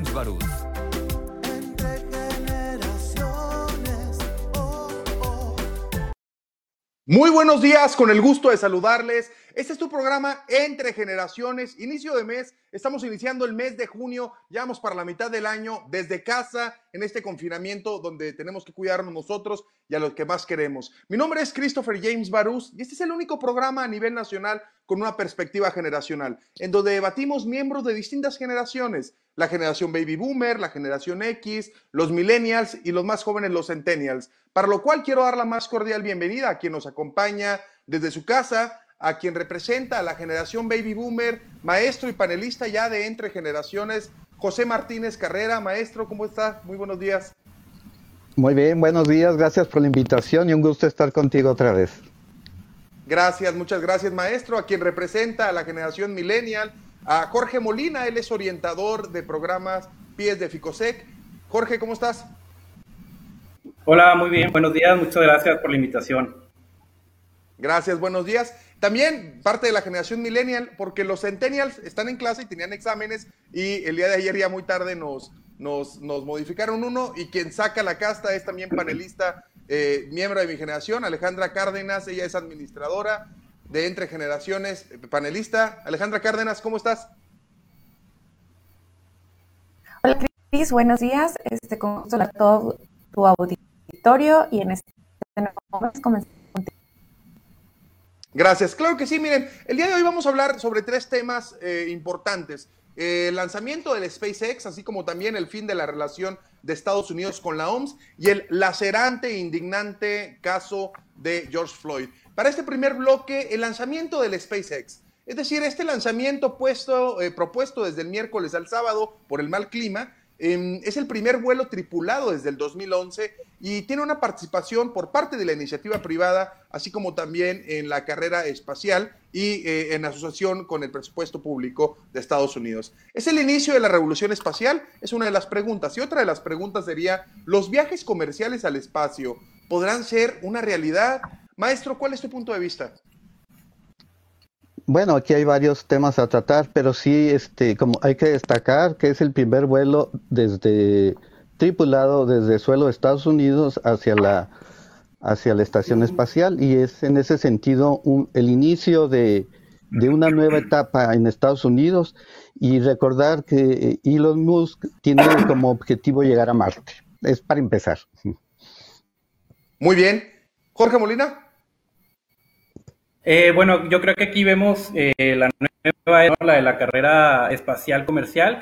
James Barús. Muy buenos días, con el gusto de saludarles. Programa Entre Generaciones, inicio de mes. Estamos iniciando el mes de junio, ya vamos para la mitad del año, desde casa, en este confinamiento donde tenemos que cuidarnos nosotros y a los que más queremos. Mi nombre es Christopher James Barús y este es el único programa a nivel nacional con una perspectiva generacional, en donde debatimos miembros de distintas generaciones, la generación baby boomer, la generación X, los millennials y los más jóvenes, los centennials, para lo cual quiero dar la más cordial bienvenida a quien nos acompaña desde su casa, a quien representa a la generación baby boomer, maestro y panelista ya de entre generaciones, José Martínez Carrera. Maestro, ¿cómo está? Muy buenos días. Muy bien, buenos días, gracias por la invitación y un gusto estar contigo otra vez. Gracias, muchas gracias, maestro. A quien representa a la generación millennial, a Jorge Molina, él es orientador de programas Pies de Ficosec. Jorge, ¿cómo estás? Hola, muy bien, buenos días, muchas gracias por la invitación. Gracias, buenos días. También parte de la generación millennial, porque los centennials están en clase y tenían exámenes y el día de ayer ya muy tarde nos, nos, modificaron uno y quien saca la casta es también panelista, eh, miembro de mi generación, Alejandra Cárdenas, ella es administradora de Entre Generaciones, panelista. Alejandra Cárdenas, ¿cómo estás? Hola Cris, buenos días, este, con a todo tu auditorio y en este momento comenzamos Gracias. Claro que sí, miren, el día de hoy vamos a hablar sobre tres temas eh, importantes. Eh, el lanzamiento del SpaceX, así como también el fin de la relación de Estados Unidos con la OMS y el lacerante e indignante caso de George Floyd. Para este primer bloque, el lanzamiento del SpaceX. Es decir, este lanzamiento puesto, eh, propuesto desde el miércoles al sábado por el mal clima, Em, es el primer vuelo tripulado desde el 2011 y tiene una participación por parte de la iniciativa privada, así como también en la carrera espacial y eh, en asociación con el presupuesto público de Estados Unidos. ¿Es el inicio de la revolución espacial? Es una de las preguntas. Y otra de las preguntas sería, ¿los viajes comerciales al espacio podrán ser una realidad? Maestro, ¿cuál es tu punto de vista? Bueno, aquí hay varios temas a tratar, pero sí, este, como hay que destacar que es el primer vuelo desde tripulado desde suelo de Estados Unidos hacia la hacia la estación espacial y es en ese sentido el inicio de, de, una nueva etapa en Estados Unidos y recordar que Elon Musk tiene como objetivo llegar a Marte. Es para empezar. Muy bien. Jorge Molina. Eh, bueno, yo creo que aquí vemos eh, la nueva la de la carrera espacial comercial.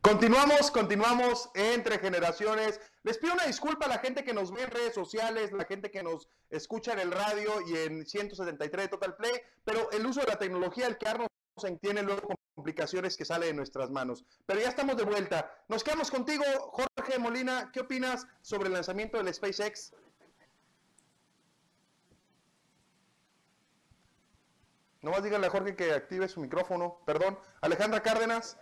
Continuamos, continuamos entre generaciones. Les pido una disculpa a la gente que nos ve en redes sociales, la gente que nos escucha en el radio y en 173 de Total Play, pero el uso de la tecnología, el quedarnos en tiene luego complicaciones que sale de nuestras manos. Pero ya estamos de vuelta. Nos quedamos contigo, Jorge Molina. ¿Qué opinas sobre el lanzamiento del SpaceX? Nomás dígale a Jorge que active su micrófono. Perdón. Alejandra Cárdenas.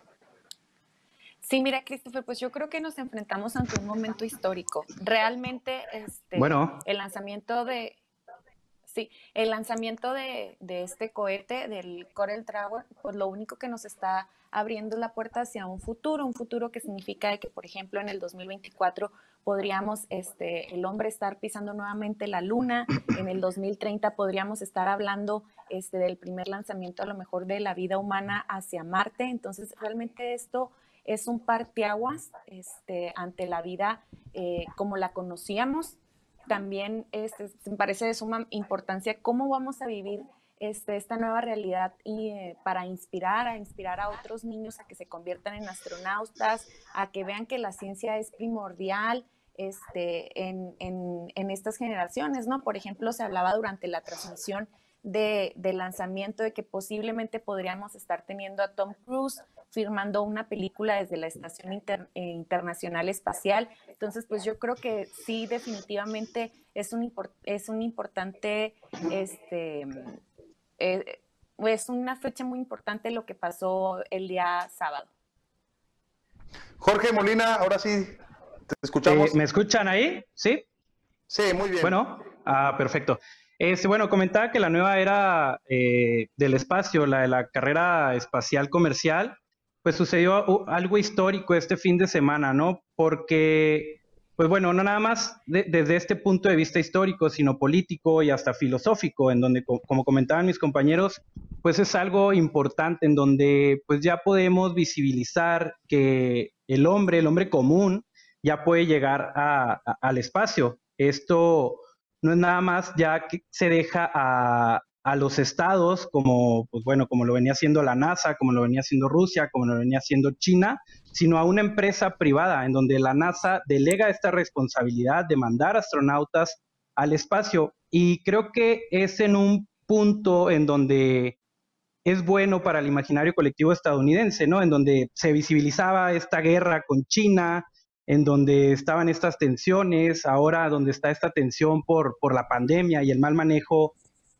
Sí, mira, Christopher, pues yo creo que nos enfrentamos ante un momento histórico. Realmente, este, bueno. el lanzamiento de, Sí, el lanzamiento de, este cohete, del Corel Trawer, pues lo único que nos está abriendo la puerta hacia un futuro, un futuro que significa que, por ejemplo, en el 2024 podríamos, este, el hombre estar pisando nuevamente la luna, en el 2030 podríamos estar hablando este, del primer lanzamiento a lo mejor de la vida humana hacia Marte, entonces realmente esto es un parteaguas este, ante la vida eh, como la conocíamos, también este, me parece de suma importancia cómo vamos a vivir este, esta nueva realidad y eh, para inspirar, a inspirar a otros niños a que se conviertan en astronautas, a que vean que la ciencia es primordial este, en, en, estas generaciones, ¿no? Por ejemplo, se hablaba durante la transmisión de, lanzamiento de que posiblemente podríamos estar teniendo a Tom Cruise firmando una película desde la Estación eh, Internacional Espacial. Entonces, pues yo creo que sí, definitivamente es un, es un importante, este, eh, es una fecha muy importante lo que pasó el día sábado. Jorge Molina, ahora sí, Te escuchamos. Eh, ¿Me escuchan ahí? ¿Sí? Sí, muy bien. Bueno, ah, perfecto. Este, bueno, comentaba que la nueva era eh, del espacio, la de la carrera espacial comercial, pues sucedió algo histórico este fin de semana, ¿no? Porque, pues bueno, no nada más desde este punto de vista histórico, sino político y hasta filosófico, en donde, como comentaban mis compañeros, pues es algo importante, en donde pues ya podemos visibilizar que el hombre, el hombre común, ya puede llegar al espacio. Esto no es nada más ya que se deja a, a los estados, como, pues bueno, como lo venía haciendo la NASA, como lo venía haciendo Rusia, como lo venía haciendo China, sino a una empresa privada en donde la NASA delega esta responsabilidad de mandar astronautas al espacio. Y creo que es en un punto en donde es bueno para el imaginario colectivo estadounidense, ¿no? En donde se visibilizaba esta guerra con China, en donde estaban estas tensiones, ahora donde está esta tensión por, por la pandemia y el mal manejo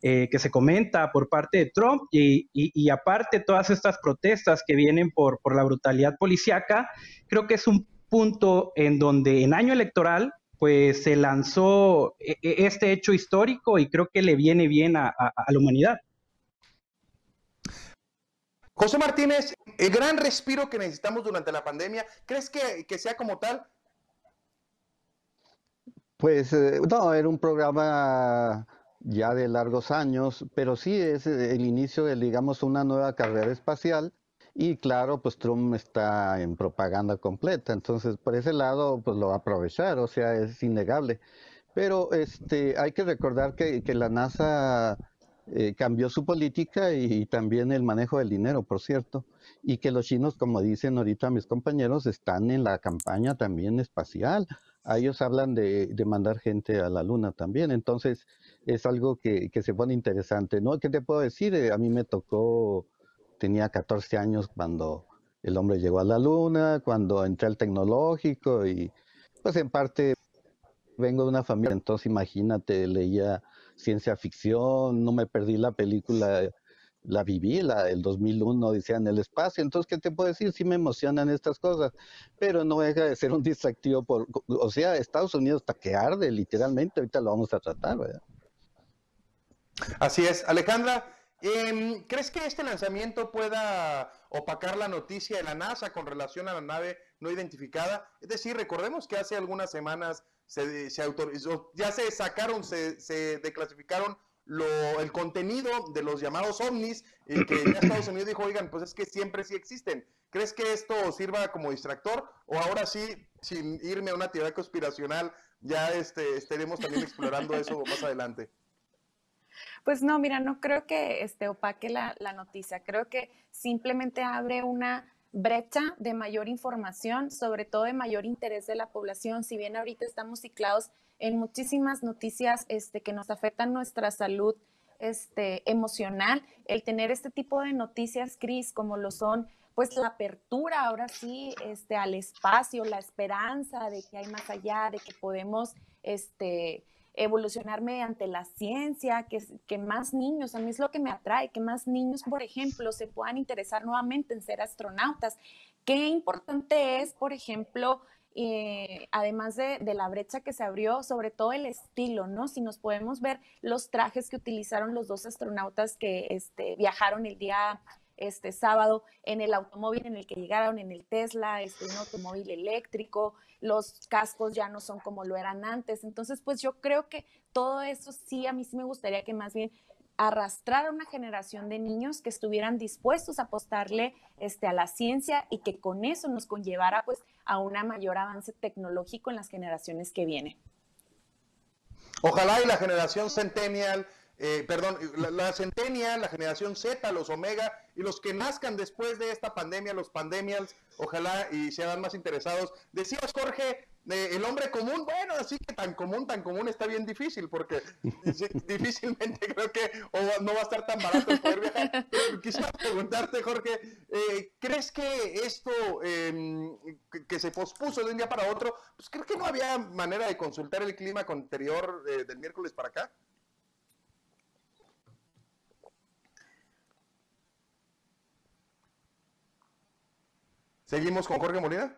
eh, que se comenta por parte de Trump y, y, aparte todas estas protestas que vienen por, por la brutalidad policíaca, creo que es un punto en donde en año electoral pues se lanzó e, e, este hecho histórico y creo que le viene bien a, a la humanidad. José Martínez, el gran respiro que necesitamos durante la pandemia, ¿crees que, que sea como tal? Pues eh, no, era un programa ya de largos años, pero sí es eh, el inicio de, digamos, una nueva carrera espacial. Y claro, pues Trump está en propaganda completa, entonces por ese lado, pues lo va a aprovechar, o sea, es innegable. Pero este, hay que recordar que, que la NASA eh, cambió su política y, también el manejo del dinero, por cierto, y que los chinos, como dicen ahorita mis compañeros, están en la campaña también espacial. Ellos hablan de, de mandar gente a la luna también, entonces es algo que, se pone interesante, ¿no? ¿Qué te puedo decir? Eh, a mí me tocó, tenía 14 años cuando el hombre llegó a la luna, cuando entré al tecnológico y pues en parte vengo de una familia, entonces imagínate, leía ciencia ficción, no me perdí la película, la viví, la del 2001, decía en el espacio, entonces, ¿qué te puedo decir? Sí me emocionan estas cosas, pero no deja de ser un distractivo por, o sea, Estados Unidos está que arde, literalmente, ahorita lo vamos a tratar, ¿verdad? Así es. Alejandra, em, ¿crees que este lanzamiento pueda opacar la noticia de la NASA con relación a la nave no identificada? Es decir, recordemos que hace algunas semanas se, autorizó, ya se sacaron, se, se declasificaron lo, el contenido de los llamados ovnis, y que ya Estados Unidos dijo, oigan, pues es que siempre sí existen. ¿Crees que esto sirva como distractor? O ahora sí, sin irme a una teoría conspiracional, ya este, estaremos también explorando eso más adelante. Pues no, mira, no creo que este, opaque la, la noticia, creo que simplemente abre una brecha de mayor información, sobre todo de mayor interés de la población. Si bien ahorita estamos ciclados en muchísimas noticias este, que nos afectan nuestra salud este, emocional, el tener este tipo de noticias, Cris, como lo son, pues la apertura ahora sí este, al espacio, la esperanza de que hay más allá, de que podemos este, evolucionar mediante la ciencia, que, que más niños, a mí es lo que me atrae, que más niños, por ejemplo, se puedan interesar nuevamente en ser astronautas. Qué importante es, por ejemplo, eh, además de, de, la brecha que se abrió, sobre todo el estilo, ¿no? Si nos podemos ver los trajes que utilizaron los dos astronautas que este, viajaron el día este sábado en el automóvil en el que llegaron, en el Tesla, este, un automóvil eléctrico, los cascos ya no son como lo eran antes. Entonces, pues yo creo que todo eso sí, a mí sí me gustaría que más bien arrastrar a una generación de niños que estuvieran dispuestos a apostarle este, a la ciencia y que con eso nos conllevara pues a un mayor avance tecnológico en las generaciones que vienen. Ojalá y la generación centennial eh, perdón, la, la, centenia, la generación Z, los Omega y los que nazcan después de esta pandemia, los pandemials, ojalá y sean más interesados. Decías, Jorge, eh, el hombre común, bueno, así que tan común, tan común está bien difícil, porque difícilmente creo que no va a estar tan barato poder viajar. Pero quisiera preguntarte, Jorge, eh, ¿crees que esto em, que, se pospuso de un día para otro, pues creo que no había manera de consultar el clima con anterior del miércoles para acá? ¿Seguimos con Jorge Molina?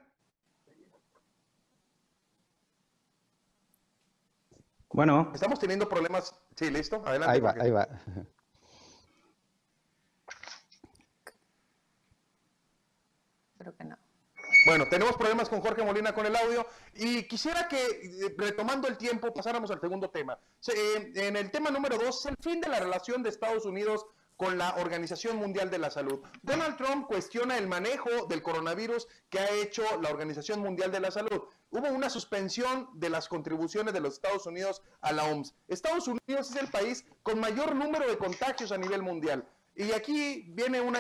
Bueno. Estamos teniendo problemas. Sí, listo. Adelante. Ahí va, ahí va. Creo que no. Bueno, tenemos problemas con Jorge Molina con el audio y quisiera que, eh, retomando el tiempo, pasáramos al segundo tema. Eh, en el tema número dos, el fin de la relación de Estados Unidos con la Organización Mundial de la Salud. Donald Trump cuestiona el manejo del coronavirus que ha hecho la Organización Mundial de la Salud. Hubo una suspensión de las contribuciones de los Estados Unidos a la OMS. Estados Unidos es el país con mayor número de contagios a nivel mundial. Y aquí viene una,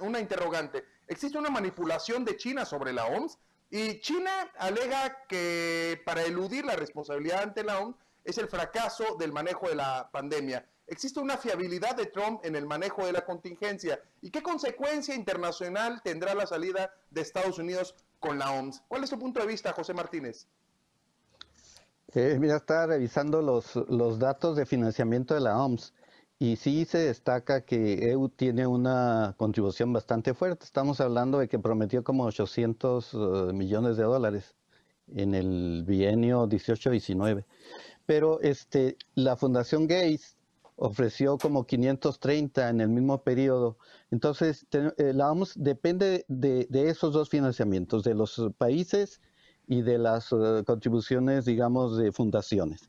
una interrogante. ¿Existe una manipulación de China sobre la OMS? Y China alega que para eludir la responsabilidad ante la OMS es el fracaso del manejo de la pandemia. ¿Existe una fiabilidad de Trump en el manejo de la contingencia? ¿Y qué consecuencia internacional tendrá la salida de Estados Unidos con la OMS? ¿Cuál es tu punto de vista, José Martínez? Eh, mira, está revisando los, los datos de financiamiento de la OMS y sí se destaca que EU tiene una contribución bastante fuerte. Estamos hablando de que prometió como 800 eh, millones de dólares en el bienio 18-19. Pero este, la Fundación Gates ofreció como 530 en el mismo periodo. Entonces, eh, la OMS depende de, esos dos financiamientos, de los países y de las eh, contribuciones, digamos, de fundaciones.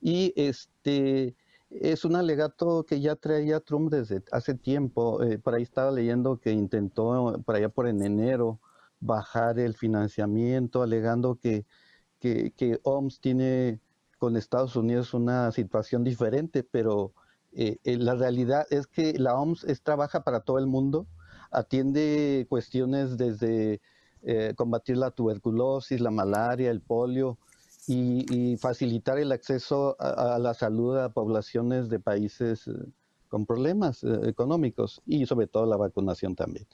Y este es un alegato que ya traía Trump desde hace tiempo. Eh, por ahí estaba leyendo que intentó, por allá por en enero, bajar el financiamiento, alegando que, que, que OMS tiene con Estados Unidos una situación diferente, pero eh, eh, la realidad es que la OMS es, trabaja para todo el mundo, atiende cuestiones desde eh, combatir la tuberculosis, la malaria, el polio y, facilitar el acceso a, la salud a poblaciones de países con problemas económicos y sobre todo la vacunación también.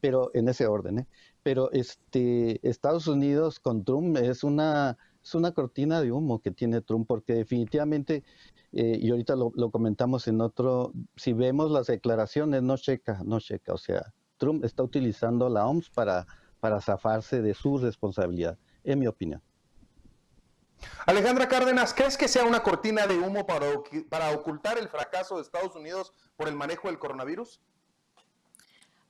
Pero en ese orden, Pero este Estados Unidos con Trump es una es una cortina de humo que tiene Trump porque definitivamente eh, y ahorita lo, comentamos en otro, si vemos las declaraciones, no checa, no checa, o sea, Trump está utilizando la OMS para, para zafarse de su responsabilidad, en mi opinión. Alejandra Cárdenas, ¿crees que sea una cortina de humo para, para ocultar el fracaso de Estados Unidos por el manejo del coronavirus?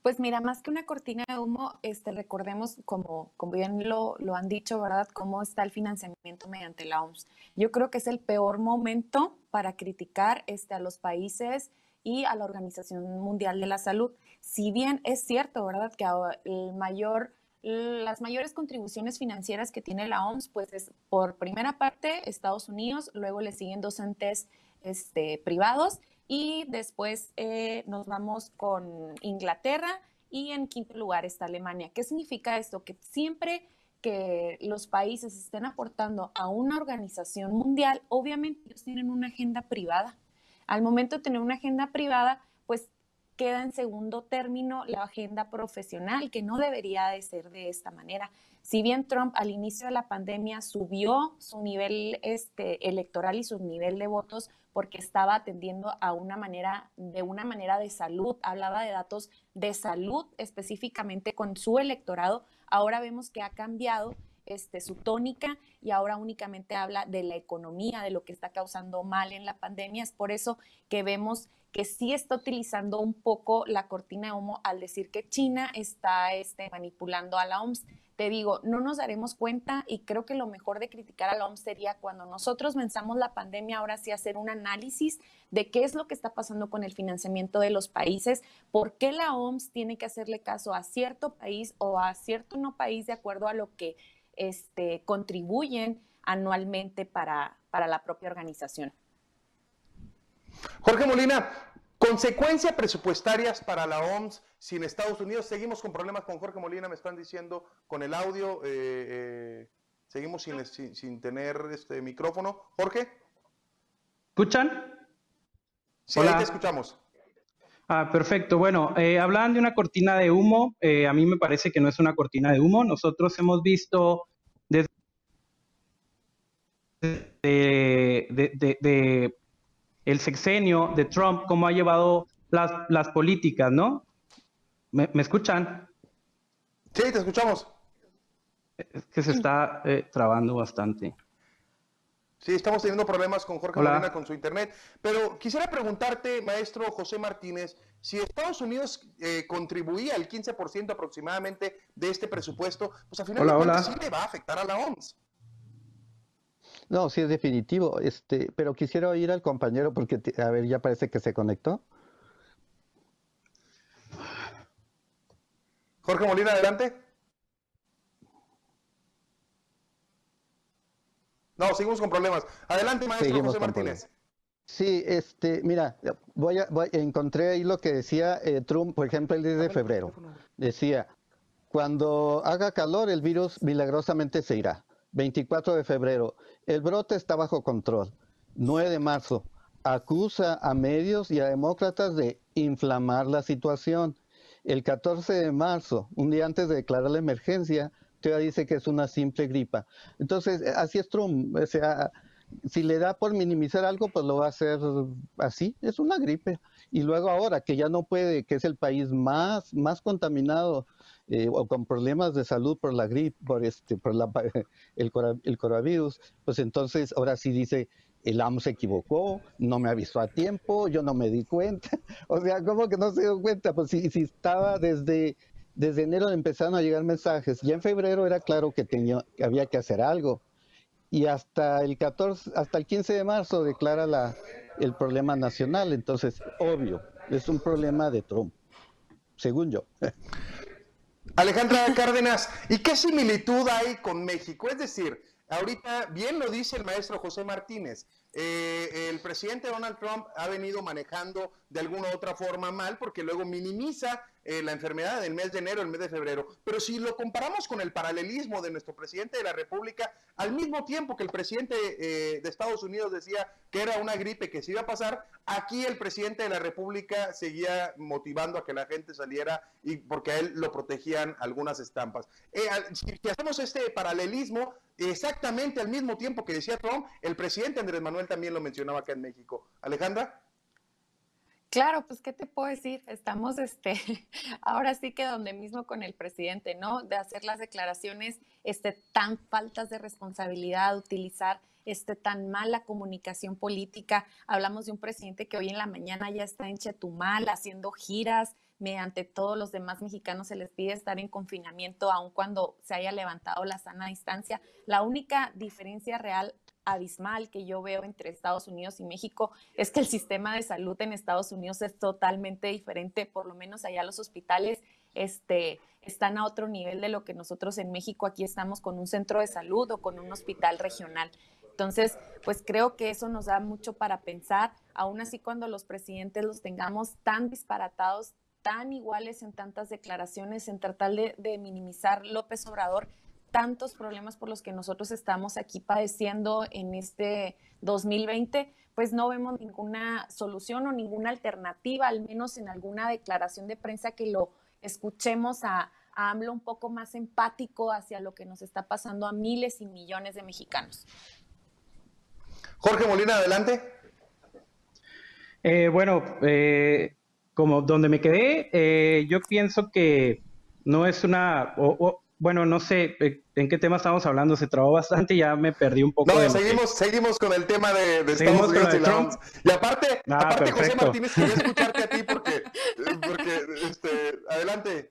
Pues mira, más que una cortina de humo, este, recordemos, como, como bien lo, lo, han dicho, ¿verdad?, cómo está el financiamiento mediante la OMS. Yo creo que es el peor momento para criticar este, a los países y a la Organización Mundial de la Salud. Si bien es cierto, ¿verdad?, que el mayor, las mayores contribuciones financieras que tiene la OMS, pues es por primera parte Estados Unidos, luego le siguen dos entes este, privados y después eh, nos vamos con Inglaterra y en quinto lugar está Alemania. ¿Qué significa esto? Que siempre que los países estén aportando a una organización mundial, obviamente ellos tienen una agenda privada. Al momento de tener una agenda privada, pues queda en segundo término la agenda profesional, que no debería de ser de esta manera. Si bien Trump al inicio de la pandemia subió su nivel este, electoral y su nivel de votos porque estaba atendiendo a una manera, de una manera de salud, hablaba de datos de salud específicamente con su electorado, ahora vemos que ha cambiado este, su tónica y ahora únicamente habla de la economía, de lo que está causando mal en la pandemia. Es por eso que vemos que sí está utilizando un poco la cortina de humo al decir que China está este, manipulando a la OMS. Te digo, no nos daremos cuenta y creo que lo mejor de criticar a la OMS sería cuando nosotros venzamos la pandemia, ahora sí hacer un análisis de qué es lo que está pasando con el financiamiento de los países, por qué la OMS tiene que hacerle caso a cierto país o a cierto no país de acuerdo a lo que este, contribuyen anualmente para, para la propia organización. Jorge Molina, consecuencias presupuestarias para la OMS sin Estados Unidos. Seguimos con problemas con Jorge Molina, me están diciendo con el audio. Eh, eh, seguimos sin, sin, tener este micrófono. Jorge. ¿Escuchan? Sí, ahí te escuchamos. Ah, perfecto. Bueno, eh, hablaban de una cortina de humo. Eh, a mí me parece que no es una cortina de humo. Nosotros hemos visto desde de, el sexenio de Trump cómo ha llevado las, las políticas, ¿no? ¿Me, escuchan? Sí, te escuchamos. Es que se está eh, trabando bastante. Sí, estamos teniendo problemas con Jorge Molina con su internet, pero quisiera preguntarte, maestro José Martínez, si Estados Unidos eh, contribuía el 15% aproximadamente de este presupuesto, pues al final de cuentas sí le va a afectar a la OMS. No, sí es definitivo, este, pero quisiera oír al compañero porque, a ver, ya parece que se conectó. Jorge Molina, adelante. No, seguimos con problemas. Adelante, maestro José Martínez. Sí, este, mira, voy a, encontré ahí lo que decía eh, Trump, por ejemplo, el 10 de febrero. Decía, cuando haga calor, el virus milagrosamente se irá. 24 de febrero, el brote está bajo control. 9 de marzo, acusa a medios y a demócratas de inflamar la situación. El 14 de marzo, un día antes de declarar la emergencia, todavía dice que es una simple gripa. Entonces, así es Trump. O sea, si le da por minimizar algo, pues lo va a hacer así, es una gripe. Y luego ahora que ya no puede, que es el país más, más contaminado eh, o con problemas de salud por la gripe, por este, por la, el, el coronavirus, pues entonces ahora sí dice, el amo se equivocó, no me avisó a tiempo, yo no me di cuenta. o sea, ¿cómo que no se dio cuenta? Pues si, si estaba desde enero empezaron a llegar mensajes. Ya en febrero era claro que, tenía, que había que hacer algo. Y hasta el 14, hasta el 15 de marzo declara la, el problema nacional. Entonces, obvio, es un problema de Trump, según yo. Alejandra Cárdenas, ¿y qué similitud hay con México? Es decir, ahorita bien lo dice el maestro José Martínez, eh, el presidente Donald Trump ha venido manejando de alguna u otra forma mal porque luego minimiza eh, la enfermedad del mes de enero, el mes de febrero. Pero si lo comparamos con el paralelismo de nuestro presidente de la República, al mismo tiempo que el presidente eh, de Estados Unidos decía que era una gripe que se iba a pasar, aquí el presidente de la República seguía motivando a que la gente saliera y porque a él lo protegían algunas estampas. si hacemos este paralelismo, exactamente al mismo tiempo que decía Trump, el presidente Andrés Manuel también lo mencionaba acá en México. Alejandra. Claro, pues qué te puedo decir, estamos este ahora sí que donde mismo con el presidente, ¿no? De hacer las declaraciones este tan faltas de responsabilidad, utilizar este tan mala comunicación política. Hablamos de un presidente que hoy en la mañana ya está en Chetumal haciendo giras, mediante todos los demás mexicanos se les pide estar en confinamiento aun cuando se haya levantado la sana distancia. La única diferencia real abismal que yo veo entre Estados Unidos y México es que el sistema de salud en Estados Unidos es totalmente diferente, por lo menos allá los hospitales este, están a otro nivel de lo que nosotros en México aquí estamos con un centro de salud o con un hospital regional. Entonces, pues creo que eso nos da mucho para pensar, aún así cuando los presidentes los tengamos tan disparatados, tan iguales en tantas declaraciones, en tratar de, de minimizar López Obrador, tantos problemas por los que nosotros estamos aquí padeciendo en este 2020, pues no vemos ninguna solución o ninguna alternativa, al menos en alguna declaración de prensa que lo escuchemos a, a AMLO un poco más empático hacia lo que nos está pasando a miles y millones de mexicanos. Jorge Molina, adelante. Eh, bueno, eh, como donde me quedé, eh, yo pienso que no es una, bueno, no sé eh, en qué tema estamos hablando, se trabó bastante y ya me perdí un poco. No, seguimos, seguimos con el tema de, de Estados Unidos y Trump. Y aparte, ah, aparte José Martínez, quería escucharte a ti porque, porque este, adelante.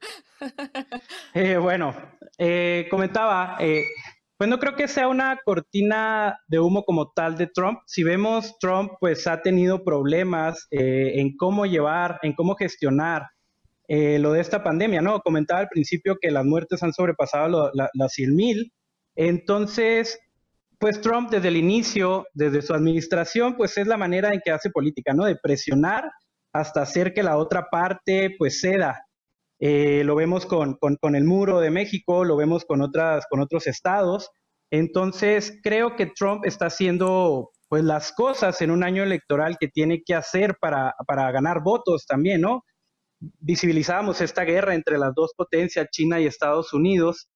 Eh, bueno, eh, comentaba, pues no creo que sea una cortina de humo como tal de Trump. Si vemos, Trump pues ha tenido problemas en cómo llevar, en cómo gestionar eh, lo de esta pandemia, ¿no? Comentaba al principio que las muertes han sobrepasado las 100 mil. Entonces, pues Trump desde el inicio, desde su administración, pues es la manera en que hace política, ¿no? De presionar hasta hacer que la otra parte pues ceda. Eh, lo vemos con, con, con, el muro de México, lo vemos con, otras, con otros estados. Entonces, creo que Trump está haciendo pues las cosas en un año electoral que tiene que hacer para, para ganar votos también, ¿no? Visibilizábamos esta guerra entre las dos potencias, China y Estados Unidos.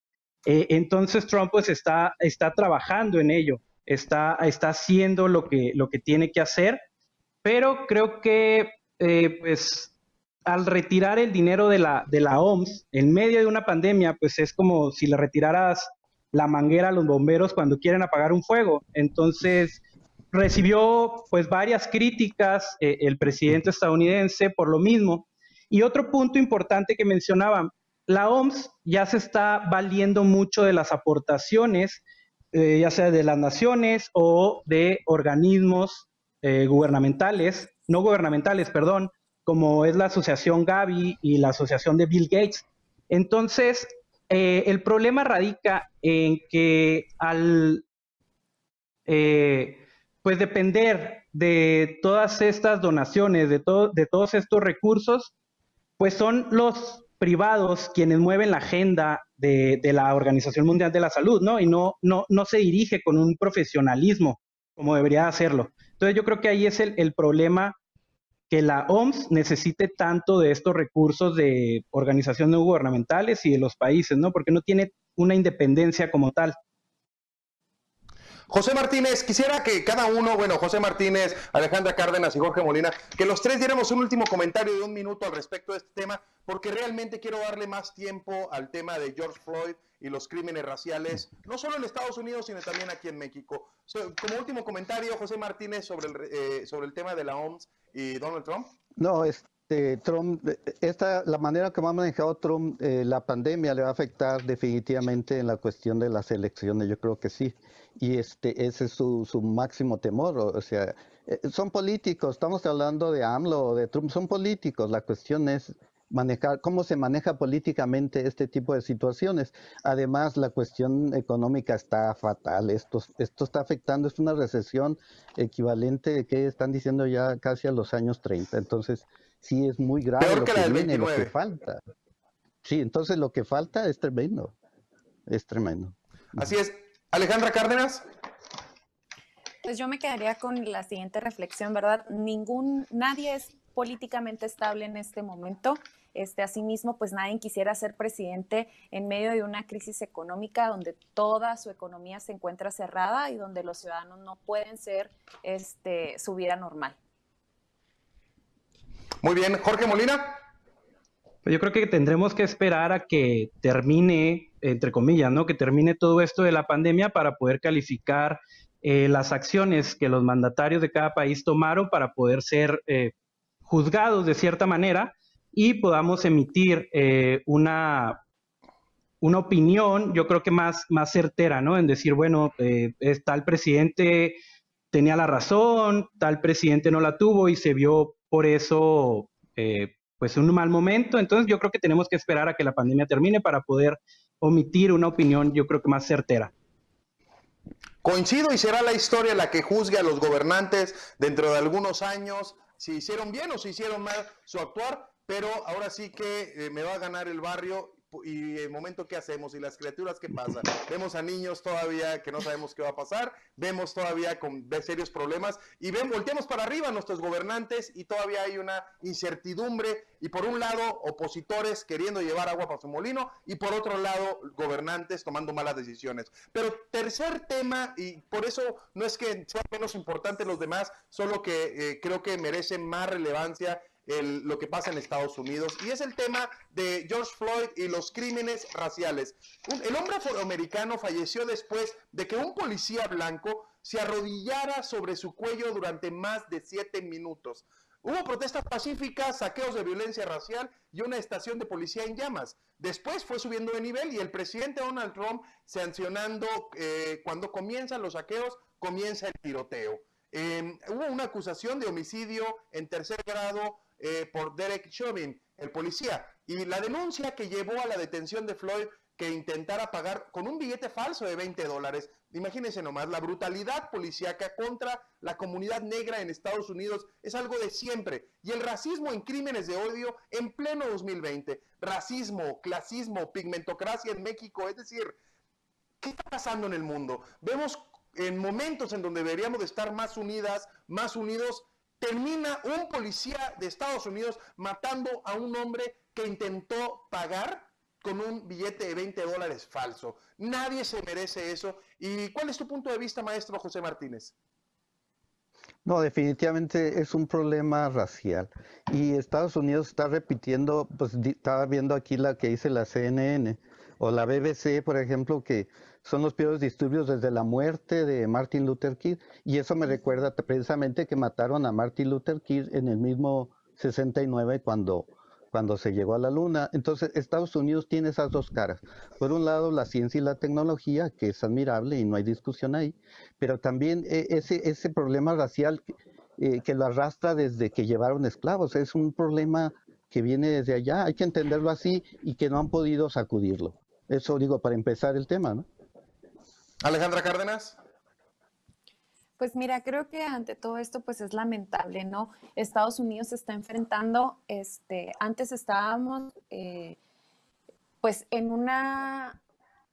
Eh, entonces Trump pues está, está trabajando en ello, está, está haciendo lo que, lo que tiene que hacer, pero creo que eh, pues al retirar el dinero de la, de la OMS en medio de una pandemia, pues es como si le retiraras la manguera a los bomberos cuando quieren apagar un fuego. Entonces, recibió pues varias críticas eh, el presidente estadounidense por lo mismo. Y otro punto importante que mencionaban, la OMS ya se está valiendo mucho de las aportaciones, eh, ya sea de las naciones o de organismos eh, gubernamentales, no gubernamentales, perdón, como es la asociación Gavi y la asociación de Bill Gates. Entonces, el problema radica en que al pues depender de todas estas donaciones, de, de todos estos recursos, pues son los privados quienes mueven la agenda de, la Organización Mundial de la Salud, ¿no? Y no, no, no se dirige con un profesionalismo como debería hacerlo. Entonces yo creo que ahí es el, el problema que la OMS necesite tanto de estos recursos de organizaciones no gubernamentales y de los países, ¿no? Porque no tiene una independencia como tal. José Martínez, quisiera que cada uno, bueno, José Martínez, Alejandra Cárdenas y Jorge Molina, que los tres diéramos un último comentario de un minuto al respecto de este tema, porque realmente quiero darle más tiempo al tema de George Floyd y los crímenes raciales, no solo en Estados Unidos, sino también aquí en México. como último comentario, José Martínez, sobre el, eh, sobre el tema de la OMS y Donald Trump. No, este, Trump, esta, la manera que ha manejado Trump eh, la pandemia le va a afectar definitivamente en la cuestión de las elecciones, yo creo que sí y este ese es su, su máximo temor, o, sea, eh, son políticos, estamos hablando de AMLO o de Trump, son políticos, la cuestión es manejar, cómo se maneja políticamente este tipo de situaciones. Además, la cuestión económica está fatal, esto, esto está afectando, es una recesión equivalente que están diciendo ya casi a los años 30, entonces sí es muy grave lo que, viene, lo que falta. Sí, entonces lo que falta es tremendo, es tremendo. Así es, Alejandra Cárdenas. Pues yo me quedaría con la siguiente reflexión, ¿verdad? Ningún, nadie es políticamente estable en este momento. Este, asimismo, pues nadie quisiera ser presidente en medio de una crisis económica donde toda su economía se encuentra cerrada y donde los ciudadanos no pueden ser este, su vida normal. Muy bien, Jorge Molina. Pues yo creo que tendremos que esperar a que termine, entre comillas, ¿no? Que termine todo esto de la pandemia para poder calificar eh, las acciones que los mandatarios de cada país tomaron para poder ser eh, juzgados de cierta manera y podamos emitir eh, una, una opinión, yo creo que más, más certera, ¿no? En decir, bueno, tal presidente tenía la razón, tal presidente no la tuvo y se vio por eso pues un mal momento. Entonces yo creo que tenemos que esperar a que la pandemia termine para poder omitir una opinión, yo creo que más certera. Coincido y será la historia la que juzgue a los gobernantes dentro de algunos años si hicieron bien o si hicieron mal su actuar, pero ahora sí que eh, me va a ganar el barrio y el momento que hacemos y las criaturas que pasan. Vemos a niños todavía que no sabemos qué va a pasar, vemos todavía con serios problemas y ven, volteamos para arriba nuestros gobernantes y todavía hay una incertidumbre y por un lado opositores queriendo llevar agua para su molino y por otro lado gobernantes tomando malas decisiones. Pero tercer tema, y por eso no es que sean menos importantes los demás, solo que eh, creo que merecen más relevancia lo que pasa en Estados Unidos y es el tema de George Floyd y los crímenes raciales. el hombre afroamericano falleció después de que un policía blanco se arrodillara sobre su cuello durante más de siete minutos. Hubo protestas pacíficas, saqueos de violencia racial y una estación de policía en llamas. Después fue subiendo de nivel y el presidente Donald Trump sancionando eh, cuando comienzan los saqueos, comienza el tiroteo. Em, hubo una acusación de homicidio en tercer grado eh, por Derek Chauvin, el policía, y la denuncia que llevó a la detención de Floyd que intentara pagar con un billete falso de 20 dólares. Imagínense nomás, la brutalidad policíaca contra la comunidad negra en Estados Unidos es algo de siempre. Y el racismo en crímenes de odio en pleno 2020. Racismo, clasismo, pigmentocracia en México. Es decir, ¿qué está pasando en el mundo? Vemos en momentos en donde deberíamos de estar más unidas, más unidos, termina un policía de Estados Unidos matando a un hombre que intentó pagar con un billete de 20 dólares falso. Nadie se merece eso. ¿Y cuál es tu punto de vista, maestro José Martínez? No, definitivamente es un problema racial. Y Estados Unidos está repitiendo, pues estaba viendo aquí la que dice la CNN, o la BBC, por ejemplo, que son los peores disturbios desde la muerte de Martin Luther King. Y eso me recuerda precisamente que mataron a Martin Luther King en el mismo 69 cuando, cuando se llegó a la luna. Entonces, Estados Unidos tiene esas dos caras. Por un lado, la ciencia y la tecnología, que es admirable y no hay discusión ahí, pero también eh, ese, ese problema racial eh, que lo arrastra desde que llevaron esclavos. Es un problema que viene desde allá, hay que entenderlo así y que no han podido sacudirlo. Eso digo para empezar el tema, ¿no? Alejandra Cárdenas. Pues mira, creo que ante todo esto pues es lamentable, ¿no? Estados Unidos se está enfrentando, este, antes estábamos eh, pues en una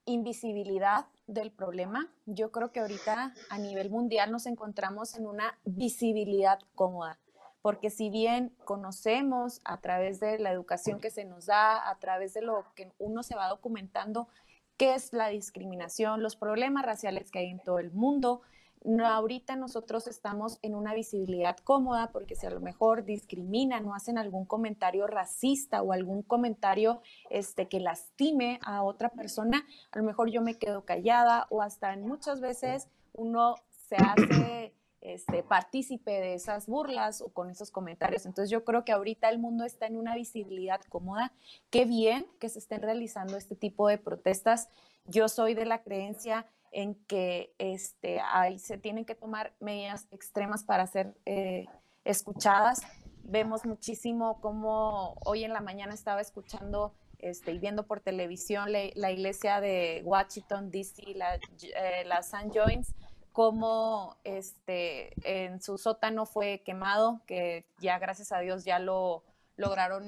invisibilidad del problema. Yo creo que ahorita a nivel mundial nos encontramos en una visibilidad cómoda, porque si bien conocemos a través de la educación que se nos da, a través de lo que uno se va documentando, qué es la discriminación, los problemas raciales que hay en todo el mundo. No, ahorita nosotros estamos en una visibilidad cómoda porque si a lo mejor discriminan o hacen algún comentario racista o algún comentario este, que lastime a otra persona, a lo mejor yo me quedo callada o hasta muchas veces uno se hace este, partícipe de esas burlas o con esos comentarios. Entonces yo creo que ahorita el mundo está en una visibilidad cómoda. Qué bien que se estén realizando este tipo de protestas. Yo soy de la creencia en que este, ahí se tienen que tomar medidas extremas para ser eh, escuchadas. Vemos muchísimo como hoy en la mañana estaba escuchando este, y viendo por televisión la, iglesia de Washington, D.C., la, eh, la. John's, cómo este, en su sótano fue quemado, que ya gracias a Dios ya lo lograron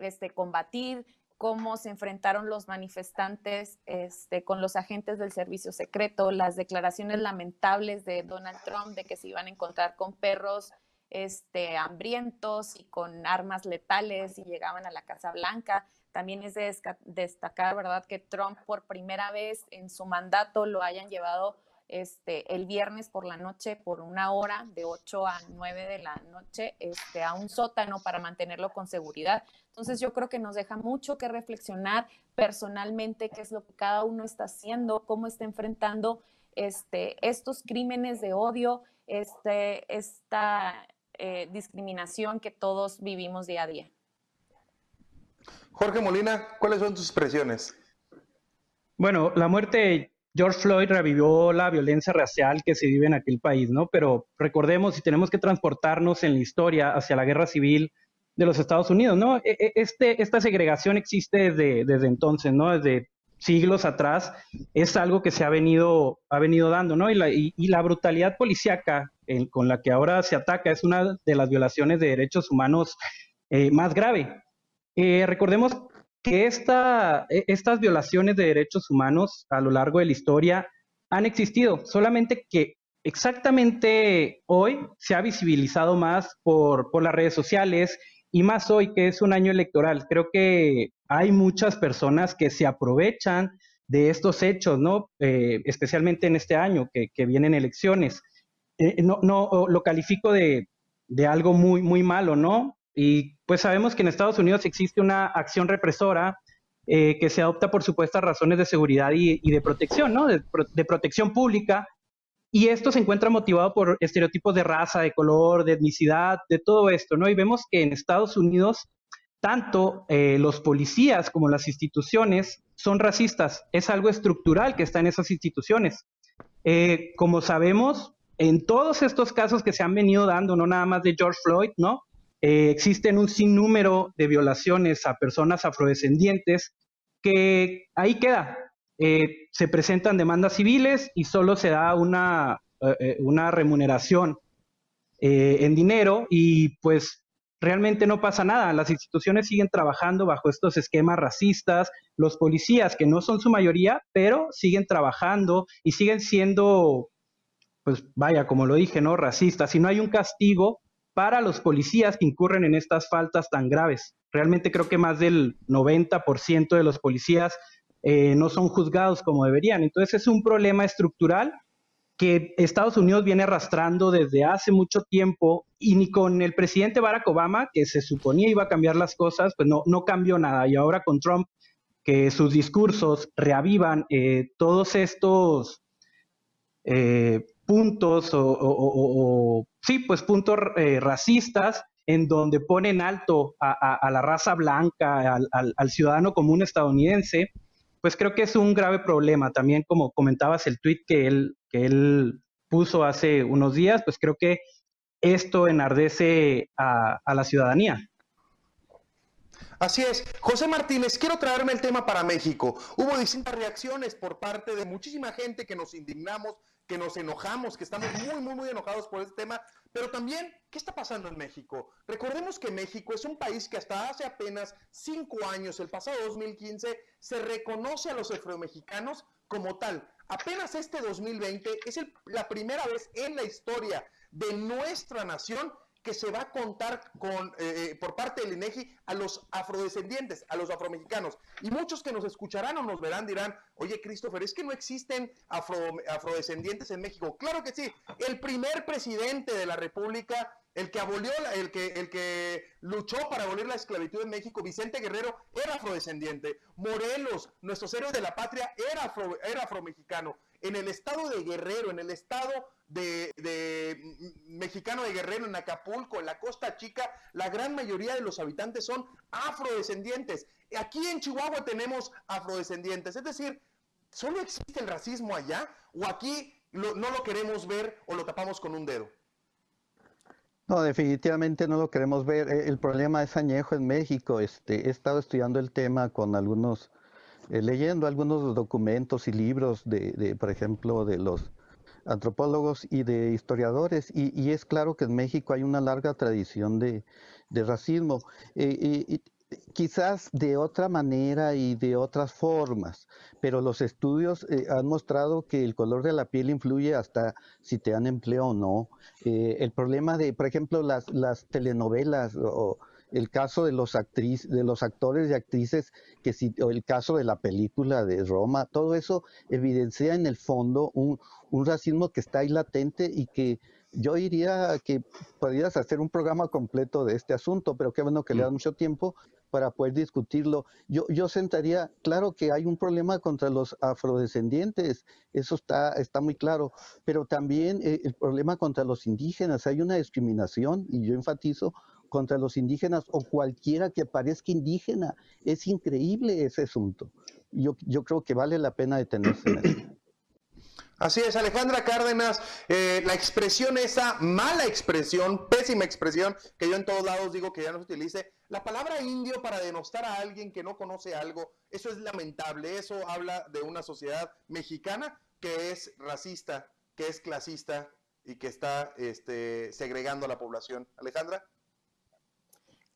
este, combatir, cómo se enfrentaron los manifestantes este, con los agentes del servicio secreto, las declaraciones lamentables de Donald Trump de que se iban a encontrar con perros este, hambrientos y con armas letales y llegaban a la Casa Blanca. También es de destacar, ¿verdad?, que Trump por primera vez en su mandato lo hayan llevado este, el viernes por la noche por una hora, de 8 a 9 de la noche, este, a un sótano para mantenerlo con seguridad. Entonces yo creo que nos deja mucho que reflexionar personalmente qué es lo que cada uno está haciendo, cómo está enfrentando este, estos crímenes de odio, este, esta eh, discriminación que todos vivimos día a día. Jorge Molina, ¿cuáles son tus expresiones? Bueno, la muerte George Floyd revivió la violencia racial que se vive en aquel país, ¿no? Pero recordemos, si tenemos que transportarnos en la historia hacia la guerra civil de los Estados Unidos, ¿no? E, e, este, esta segregación existe desde, entonces, ¿no? Desde siglos atrás, es algo que se ha venido, ha venido dando, ¿no? Y la, y, la brutalidad policíaca con la que ahora se ataca es una de las violaciones de derechos humanos eh, más grave. Eh, recordemos que esta, e, estas violaciones de derechos humanos a lo largo de la historia han existido, solamente que exactamente hoy se ha visibilizado más por, por las redes sociales y más hoy que es un año electoral. Creo que hay muchas personas que se aprovechan de estos hechos, ¿no? Eh, especialmente en este año que, que vienen elecciones. Eh, no, no lo califico de, de algo muy, muy malo, ¿no? Y pues sabemos que en Estados Unidos existe una acción represora eh, que se adopta por supuestas razones de seguridad y, de protección, ¿no? De, protección pública. Y esto se encuentra motivado por estereotipos de raza, de color, de etnicidad, de todo esto, ¿no? Y vemos que en Estados Unidos tanto eh, los policías como las instituciones son racistas. Es algo estructural que está en esas instituciones. Eh, como sabemos, en todos estos casos que se han venido dando, no nada más de George Floyd, ¿no? Eh, existen un sinnúmero de violaciones a personas afrodescendientes que ahí queda. Eh, se presentan demandas civiles y solo se da una, eh, una remuneración en dinero y pues realmente no pasa nada. Las instituciones siguen trabajando bajo estos esquemas racistas, los policías, que no son su mayoría, pero siguen trabajando y siguen siendo, pues vaya, como lo dije, ¿no? Racistas. Si no hay un castigo, para los policías que incurren en estas faltas tan graves. Realmente creo que más del 90% de los policías eh, no son juzgados como deberían. Entonces es un problema estructural que Estados Unidos viene arrastrando desde hace mucho tiempo y ni con el presidente Barack Obama, que se suponía iba a cambiar las cosas, pues no, no cambió nada. Y ahora con Trump, que sus discursos reavivan eh, todos estos eh, puntos o, sí, pues puntos eh, racistas en donde ponen alto a, la raza blanca, al, ciudadano común estadounidense, pues creo que es un grave problema. También como comentabas el tweet que él, que él puso hace unos días, pues creo que esto enardece a, a la ciudadanía. Así es. José Martínez, quiero traerme el tema para México. Hubo distintas reacciones por parte de muchísima gente que nos indignamos, que nos enojamos, que estamos muy, muy, muy enojados por este tema. Pero también, ¿qué está pasando en México? Recordemos que México es un país que hasta hace apenas cinco años, el pasado 2015, se reconoce a los afromexicanos como tal. Apenas este 2020 es la primera vez en la historia de nuestra nación que se va a contar con, eh, eh, por parte del INEGI a los afrodescendientes, a los afromexicanos. Y muchos que nos escucharán o nos verán dirán, oye Christopher, es que no existen afrodescendientes en México. Claro que sí, el primer presidente de la República, el que abolió, el que, el que luchó para abolir la esclavitud en México, Vicente Guerrero, era afrodescendiente. Morelos, nuestros héroes de la patria, era, afro, era afromexicano. En el estado de Guerrero, en el estado de, mexicano de Guerrero, en Acapulco, en la Costa Chica, la gran mayoría de los habitantes son afrodescendientes. Aquí en Chihuahua tenemos afrodescendientes, es decir, ¿solo existe el racismo allá o aquí no lo queremos ver o lo tapamos con un dedo? No, definitivamente no lo queremos ver. E, el problema es añejo en México. Este, he estado estudiando el tema con algunos, eh, leyendo algunos documentos y libros de, de, por ejemplo, de los antropólogos y de historiadores, y, es claro que en México hay una larga tradición de, racismo, eh, y, quizás de otra manera y de otras formas, pero los estudios eh, han mostrado que el color de la piel influye hasta si te dan empleo o no. El problema de, por ejemplo, las, las telenovelas o el caso de los actrices, de los actores y actrices, que si, o el caso de la película de Roma, todo eso evidencia en el fondo un, racismo que está ahí latente y que yo diría que podrías hacer un programa completo de este asunto, pero qué bueno que le das mucho tiempo para poder discutirlo. Yo, yo sentaría, claro que hay un problema contra los afrodescendientes, eso está, está muy claro, pero también eh, el problema contra los indígenas, hay una discriminación, y yo enfatizo, contra los indígenas o cualquiera que parezca indígena. Es increíble ese asunto. Yo, yo creo que vale la pena detenerse en eso. Así es, Alejandra Cárdenas, eh, la expresión esa, mala expresión, pésima expresión, que yo en todos lados digo que ya no se utilice, la palabra indio para denostar a alguien que no conoce algo, eso es lamentable, eso habla de una sociedad mexicana que es racista, que es clasista y que está este, segregando a la población. Alejandra.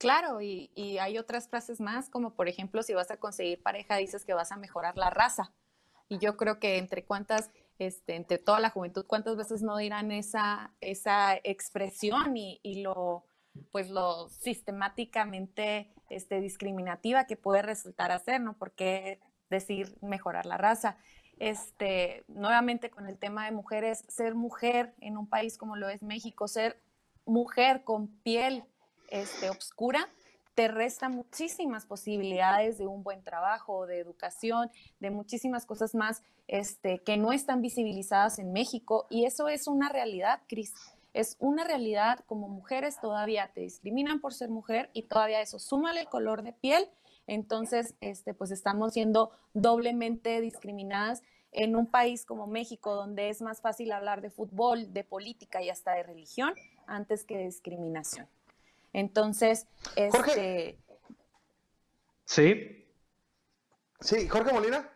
Claro, y, hay otras frases más, como por ejemplo, si vas a conseguir pareja, dices que vas a mejorar la raza. Y yo creo que entre cuántas, este, entre toda la juventud, cuántas veces no dirán esa, esa expresión y, lo, pues lo sistemáticamente este, discriminativa que puede resultar hacer, ¿no? Porque decir mejorar la raza. Este, nuevamente con el tema de mujeres, ser mujer en un país como lo es México, ser mujer con piel este, obscura, te resta muchísimas posibilidades de un buen trabajo, de educación, de muchísimas cosas más este, que no están visibilizadas en México. Y eso es una realidad, Cris. Es una realidad como mujeres todavía te discriminan por ser mujer y todavía eso, súmale el color de piel. Entonces, este, pues estamos siendo doblemente discriminadas en un país como México, donde es más fácil hablar de fútbol, de política y hasta de religión, antes que de discriminación. Entonces, este... Sí. Sí, Jorge Molina.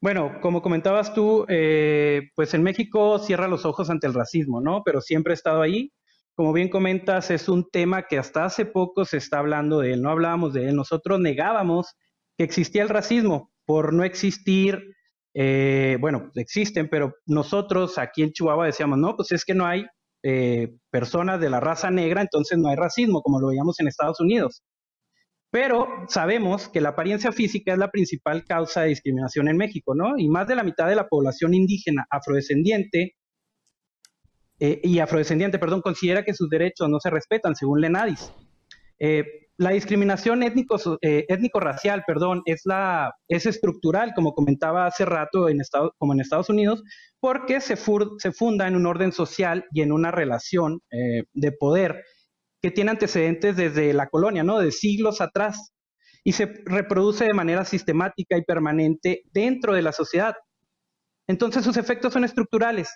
Bueno, como comentabas tú, eh, pues en México cierra los ojos ante el racismo, ¿no? Pero siempre ha estado ahí. Como bien comentas, es un tema que hasta hace poco se está hablando de él, no hablábamos de él. Nosotros negábamos que existía el racismo por no existir, eh, bueno, existen, pero nosotros aquí en Chihuahua decíamos, no, pues es que no hay eh, personas de la raza negra, entonces no hay racismo, como lo veíamos en Estados Unidos. Pero sabemos que la apariencia física es la principal causa de discriminación en México, ¿no? Y más de la mitad de la población indígena afrodescendiente eh, y afrodescendiente, perdón, considera que sus derechos no se respetan, según Lenadis. Eh, la discriminación eh, étnico-racial, perdón, es, la, es estructural, como comentaba hace rato, en como en Estados Unidos, porque se, funda en un orden social y en una relación eh, de poder que tiene antecedentes desde la colonia, ¿no? De siglos atrás, y se reproduce de manera sistemática y permanente dentro de la sociedad. Entonces sus efectos son estructurales.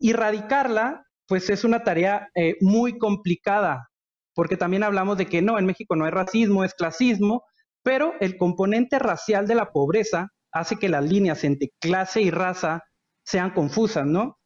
Erradicarla, pues es una tarea muy complicada, porque también hablamos de que no, en México no hay racismo, es clasismo, pero el componente racial de la pobreza hace que las líneas entre clase y raza sean confusas, ¿no?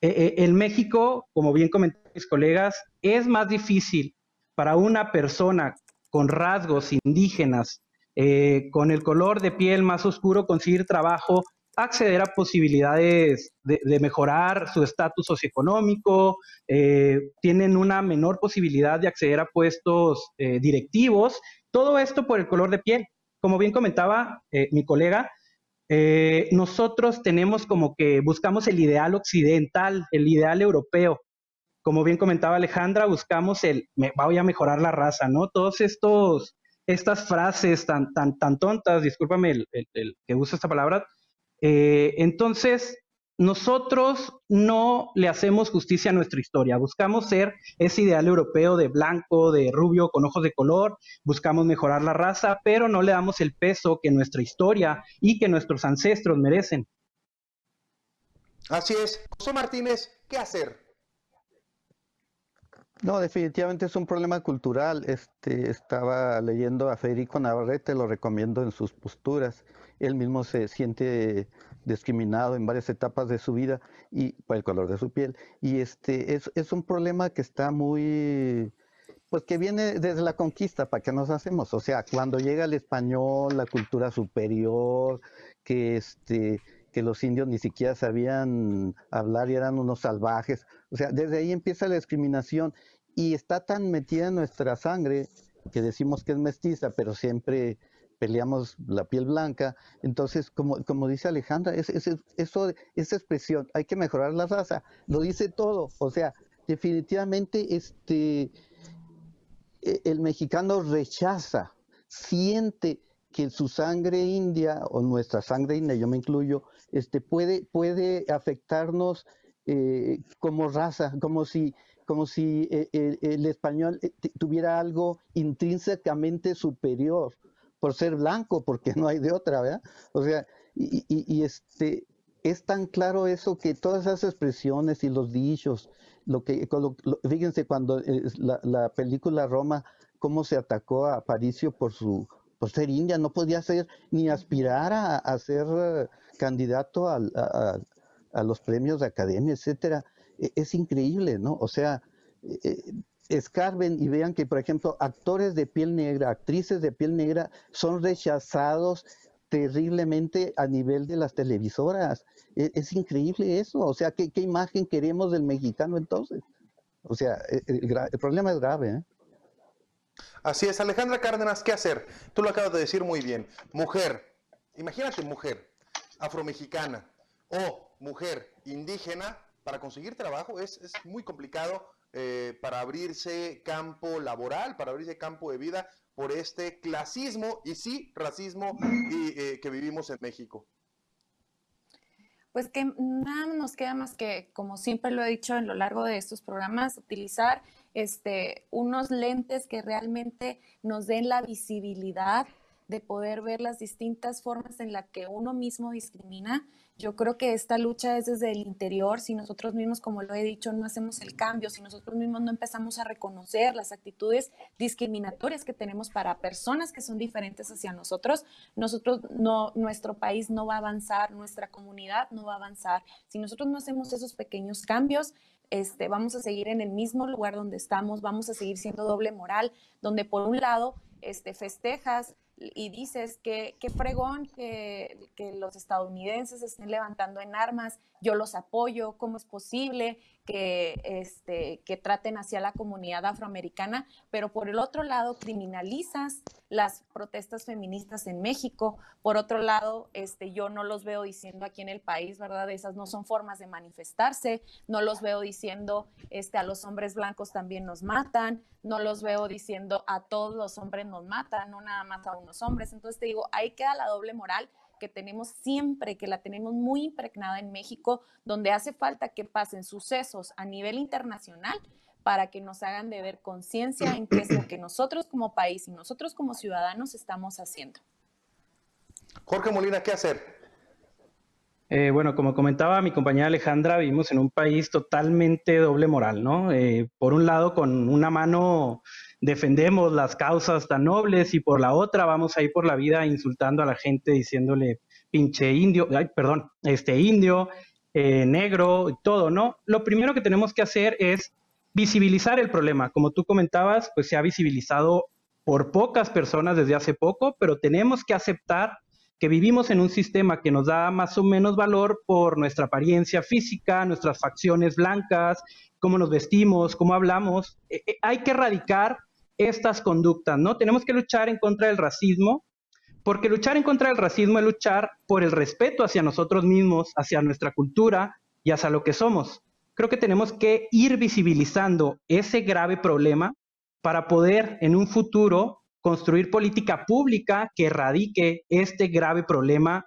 Eh, eh, en México, como bien comentaron mis colegas, es más difícil para una persona con rasgos indígenas, eh, con el color de piel más oscuro, conseguir trabajo acceder a posibilidades de, mejorar su estatus socioeconómico, eh, tienen una menor posibilidad de acceder a puestos eh, directivos, todo esto por el color de piel. Como bien comentaba eh, mi colega, nosotros tenemos como que buscamos el ideal occidental, el ideal europeo. Como bien comentaba Alejandra, buscamos el, me, voy a mejorar la raza, ¿no? Todos estos, estas frases tan, tan, tan tontas, discúlpame el, el que uso esta palabra, eh, entonces, nosotros no le hacemos justicia a nuestra historia, buscamos ser ese ideal europeo de blanco, de rubio, con ojos de color, buscamos mejorar la raza, pero no le damos el peso que nuestra historia y que nuestros ancestros merecen. Así es. José Martínez, ¿qué hacer? No, definitivamente es un problema cultural. Este, estaba leyendo a Federico Navarrete, lo recomiendo en sus posturas él mismo se siente discriminado en varias etapas de su vida y por el color de su piel. Y este es, un problema que está muy, pues que viene desde la conquista, ¿para qué nos hacemos? O sea, cuando llega el español, la cultura superior, que este que los indios ni siquiera sabían hablar y eran unos salvajes. O sea, desde ahí empieza la discriminación y está tan metida en nuestra sangre que decimos que es mestiza, pero siempre peleamos la piel blanca. Entonces, como, como dice Alejandra, es, es, esa expresión, hay que mejorar la raza, lo dice todo. O sea, definitivamente este, e, el mexicano rechaza, siente que su sangre india o nuestra sangre india, yo me incluyo, este, puede, puede afectarnos eh, como raza, como si, como si eh, el, el español eh, tuviera algo intrínsecamente superior por ser blanco, porque no hay de otra, ¿verdad? O sea, y, este, es tan claro eso que todas esas expresiones y los dichos, lo que, fíjense cuando eh, la, película Roma, cómo se atacó a Paricio por su por ser india, no podía ser ni aspirar a, ser eh, candidato a, los premios de academia, etcétera. E, es, increíble, ¿no? O sea, eh, escarben y vean que, por ejemplo, actores de piel negra, actrices de piel negra son rechazados terriblemente a nivel de las televisoras. E, es, increíble eso. O sea, ¿qué, imagen queremos del mexicano entonces? O sea, e, el, problema es grave. ¿eh? Así es, Alejandra Cárdenas, ¿qué hacer? Tú lo acabas de decir muy bien. Mujer, imagínate mujer afromexicana o mujer indígena, para conseguir trabajo es, muy complicado eh, para abrirse campo laboral, para abrirse campo de vida por este clasismo y sí, racismo eh, que vivimos en México. Pues que nada nos queda más que, como siempre lo he dicho en lo largo de estos programas, utilizar este, unos lentes que realmente nos den la visibilidad de poder ver las distintas formas en las que uno mismo discrimina yo creo que esta lucha es desde el interior, si nosotros mismos, como lo he dicho, no hacemos el cambio, si nosotros mismos no empezamos a reconocer las actitudes discriminatorias que tenemos para personas que son diferentes hacia nosotros, nosotros no, nuestro país no va a avanzar, nuestra comunidad no va a avanzar. Si nosotros no hacemos esos pequeños cambios, este, vamos a seguir en el mismo lugar donde estamos, vamos a seguir siendo doble moral, donde por un lado este, festejas y dices que qué fregón que, que, los estadounidenses estén levantando en armas, yo los apoyo, ¿cómo es posible que, este, que traten hacia la comunidad afroamericana, pero por el otro lado criminalizas las protestas feministas en México. Por otro lado, este, yo no los veo diciendo aquí en el país, ¿verdad? Esas no son formas de manifestarse. No los veo diciendo este, a los hombres blancos también nos matan. No los veo diciendo a todos los hombres nos matan, no nada más a unos hombres. Entonces te digo, ahí queda la doble moral que tenemos siempre, que la tenemos muy impregnada en México, donde hace falta que pasen sucesos a nivel internacional para que nos hagan de ver conciencia en qué es lo que nosotros como país y nosotros como ciudadanos estamos haciendo. Jorge Molina, ¿qué hacer? Eh, bueno, como comentaba mi compañera Alejandra, vivimos en un país totalmente doble moral, ¿no? Eh, por un lado, con una mano defendemos las causas tan nobles y por la otra vamos a ir por la vida insultando a la gente diciéndole pinche indio, ay, perdón, este indio, eh, negro, todo, ¿no? Lo primero que tenemos que hacer es visibilizar el problema. Como tú comentabas, pues se ha visibilizado por pocas personas desde hace poco, pero tenemos que aceptar que vivimos en un sistema que nos da más o menos valor por nuestra apariencia física, nuestras facciones blancas, cómo nos vestimos, cómo hablamos. Eh, eh, hay que erradicar estas conductas, ¿no? Tenemos que luchar en contra del racismo, porque luchar en contra del racismo es luchar por el respeto hacia nosotros mismos, hacia nuestra cultura y hacia lo que somos. Creo que tenemos que ir visibilizando ese grave problema para poder en un futuro construir política pública que erradique este grave problema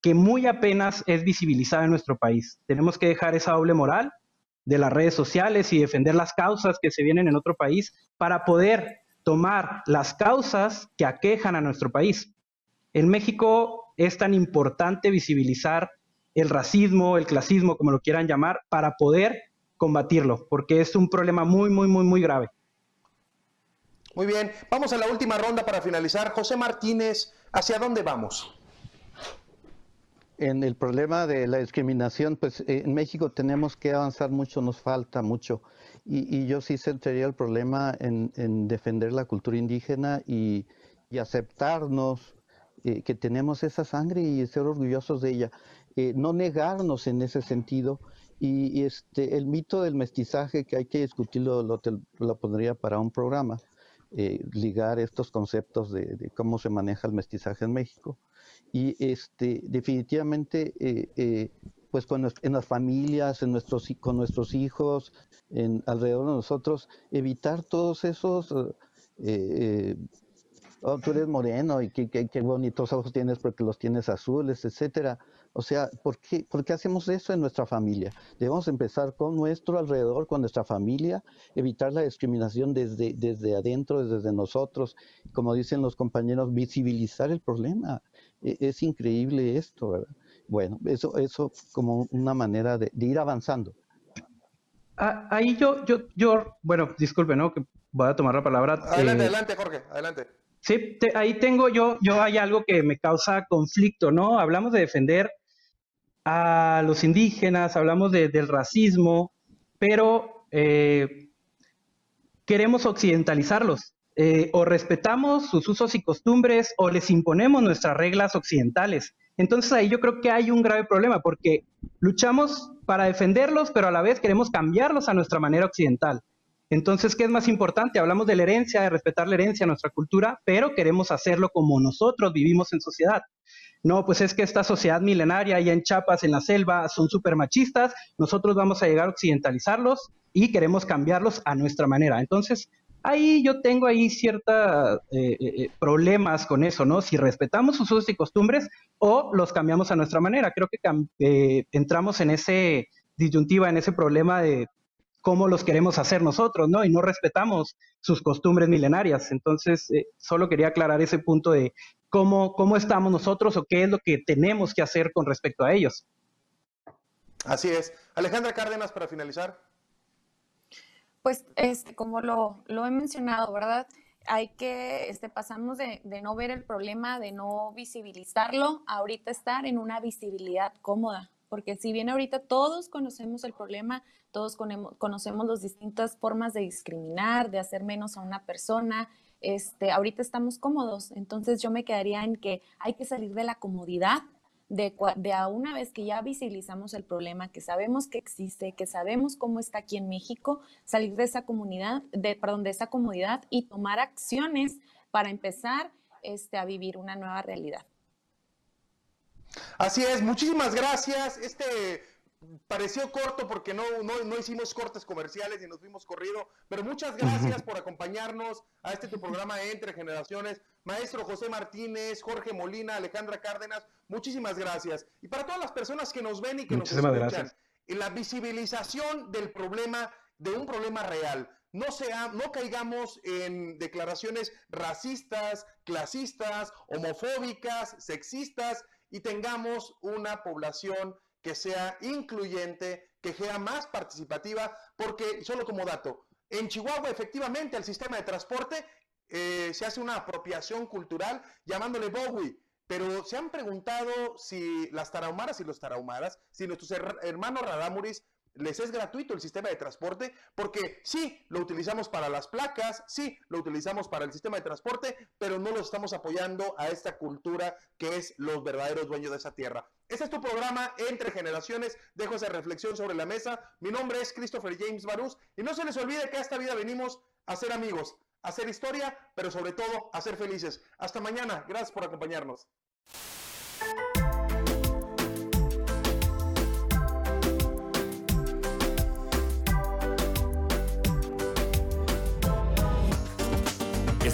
que muy apenas es visibilizado en nuestro país. Tenemos que dejar esa doble moral de las redes sociales y defender las causas que se vienen en otro país para poder tomar las causas que aquejan a nuestro país. En México es tan importante visibilizar el racismo, el clasismo, como lo quieran llamar, para poder combatirlo, porque es un problema muy, muy, muy, muy grave. Muy bien, vamos a la última ronda para finalizar. José Martínez, ¿hacia dónde vamos? En el problema de la discriminación, pues eh, en México tenemos que avanzar mucho, nos falta mucho. Y, yo sí centraría el problema en, defender la cultura indígena y, aceptarnos eh, que tenemos esa sangre y ser orgullosos de ella. Eh, no negarnos en ese sentido. Y, este, el mito del mestizaje que hay que discutirlo, lo, lo pondría para un programa, ligar estos conceptos de cómo se maneja el mestizaje en México y este, definitivamente, eh, eh, pues en las familias, en nuestros, con nuestros hijos, en, alrededor de nosotros, evitar todos esos, eh, oh, tú eres moreno y qué, qué, bonitos ojos tienes porque los tienes azules, etcétera. O sea, ¿por qué, ¿por qué hacemos eso en nuestra familia? Debemos empezar con nuestro alrededor, con nuestra familia, evitar la discriminación desde, desde adentro, desde nosotros, como dicen los compañeros, visibilizar el problema. E, es increíble esto, ¿verdad? Bueno, eso, eso como una manera de, ir avanzando. Ah, ahí yo, yo, yo, bueno, disculpe, ¿no? Que voy a tomar la palabra. Adelante, eh, adelante, Jorge, adelante. Sí, ahí tengo yo, yo hay algo que me causa conflicto, ¿no? Hablamos de defender a los indígenas, hablamos del racismo, pero eh, queremos occidentalizarlos. Eh, o respetamos sus usos y costumbres o les imponemos nuestras reglas occidentales. Entonces ahí yo creo que hay un grave problema porque luchamos para defenderlos, pero a la vez queremos cambiarlos a nuestra manera occidental. Entonces, ¿qué es más importante? Hablamos de la herencia, de respetar la herencia, nuestra cultura, pero queremos hacerlo como nosotros vivimos en sociedad. No, pues es que esta sociedad milenaria allá en Chiapas, en la selva, son súper machistas, nosotros vamos a llegar a occidentalizarlos y queremos cambiarlos a nuestra manera. Entonces, ahí yo tengo ahí ciertos eh, eh, eh, problemas con eso, ¿no? Si respetamos sus usos y costumbres o los cambiamos a nuestra manera. Creo que entramos en ese disyuntiva, en ese problema de cómo los queremos hacer nosotros, ¿no? Y no respetamos sus costumbres milenarias. Entonces, solo quería aclarar ese punto de cómo, cómo estamos nosotros o qué es lo que tenemos que hacer con respecto a ellos. Así es. Alejandra Cárdenas, para finalizar. Pues este, como lo, lo he mencionado, ¿verdad? Hay que, este, pasamos de, de, no ver el problema, de no visibilizarlo, ahorita estar en una visibilidad cómoda, porque si bien ahorita todos conocemos el problema, todos conocemos las distintas formas de discriminar, de hacer menos a una persona, este, ahorita estamos cómodos, entonces yo me quedaría en que hay que salir de la comodidad de, de a una vez que ya visibilizamos el problema, que sabemos que existe, que sabemos cómo está aquí en México, salir de esa comunidad, de, perdón, de esa comodidad y tomar acciones para empezar este, a vivir una nueva realidad. Así es, muchísimas gracias. Este pareció corto porque no, no, hicimos cortes comerciales y nos fuimos corrido, pero muchas gracias por acompañarnos a este tu programa Entre Generaciones. Maestro José Martínez, Jorge Molina, Alejandra Cárdenas, muchísimas gracias. Y para todas las personas que nos ven y que nos escuchan, en la visibilización del problema, de un problema real. No, sea, no caigamos en declaraciones racistas, clasistas, homofóbicas, sexistas y tengamos una población que sea incluyente, que sea más participativa, porque solo como dato, en Chihuahua efectivamente el sistema de transporte eh, se hace una apropiación cultural llamándole Bowie. Pero se han preguntado si las tarahumaras y los tarahumaras, si nuestros hermanos radamuris les es gratuito el sistema de transporte, porque sí, lo utilizamos para las placas, sí, lo utilizamos para el sistema de transporte, pero no lo estamos apoyando a esta cultura que es los verdaderos dueños de esa tierra. Este es tu programa Entre Generaciones. Dejo esa reflexión sobre la mesa. Mi nombre es Christopher James Barús y no se les olvide que a esta vida venimos a ser amigos, a hacer historia, pero sobre todo a ser felices. Hasta mañana. Gracias por acompañarnos.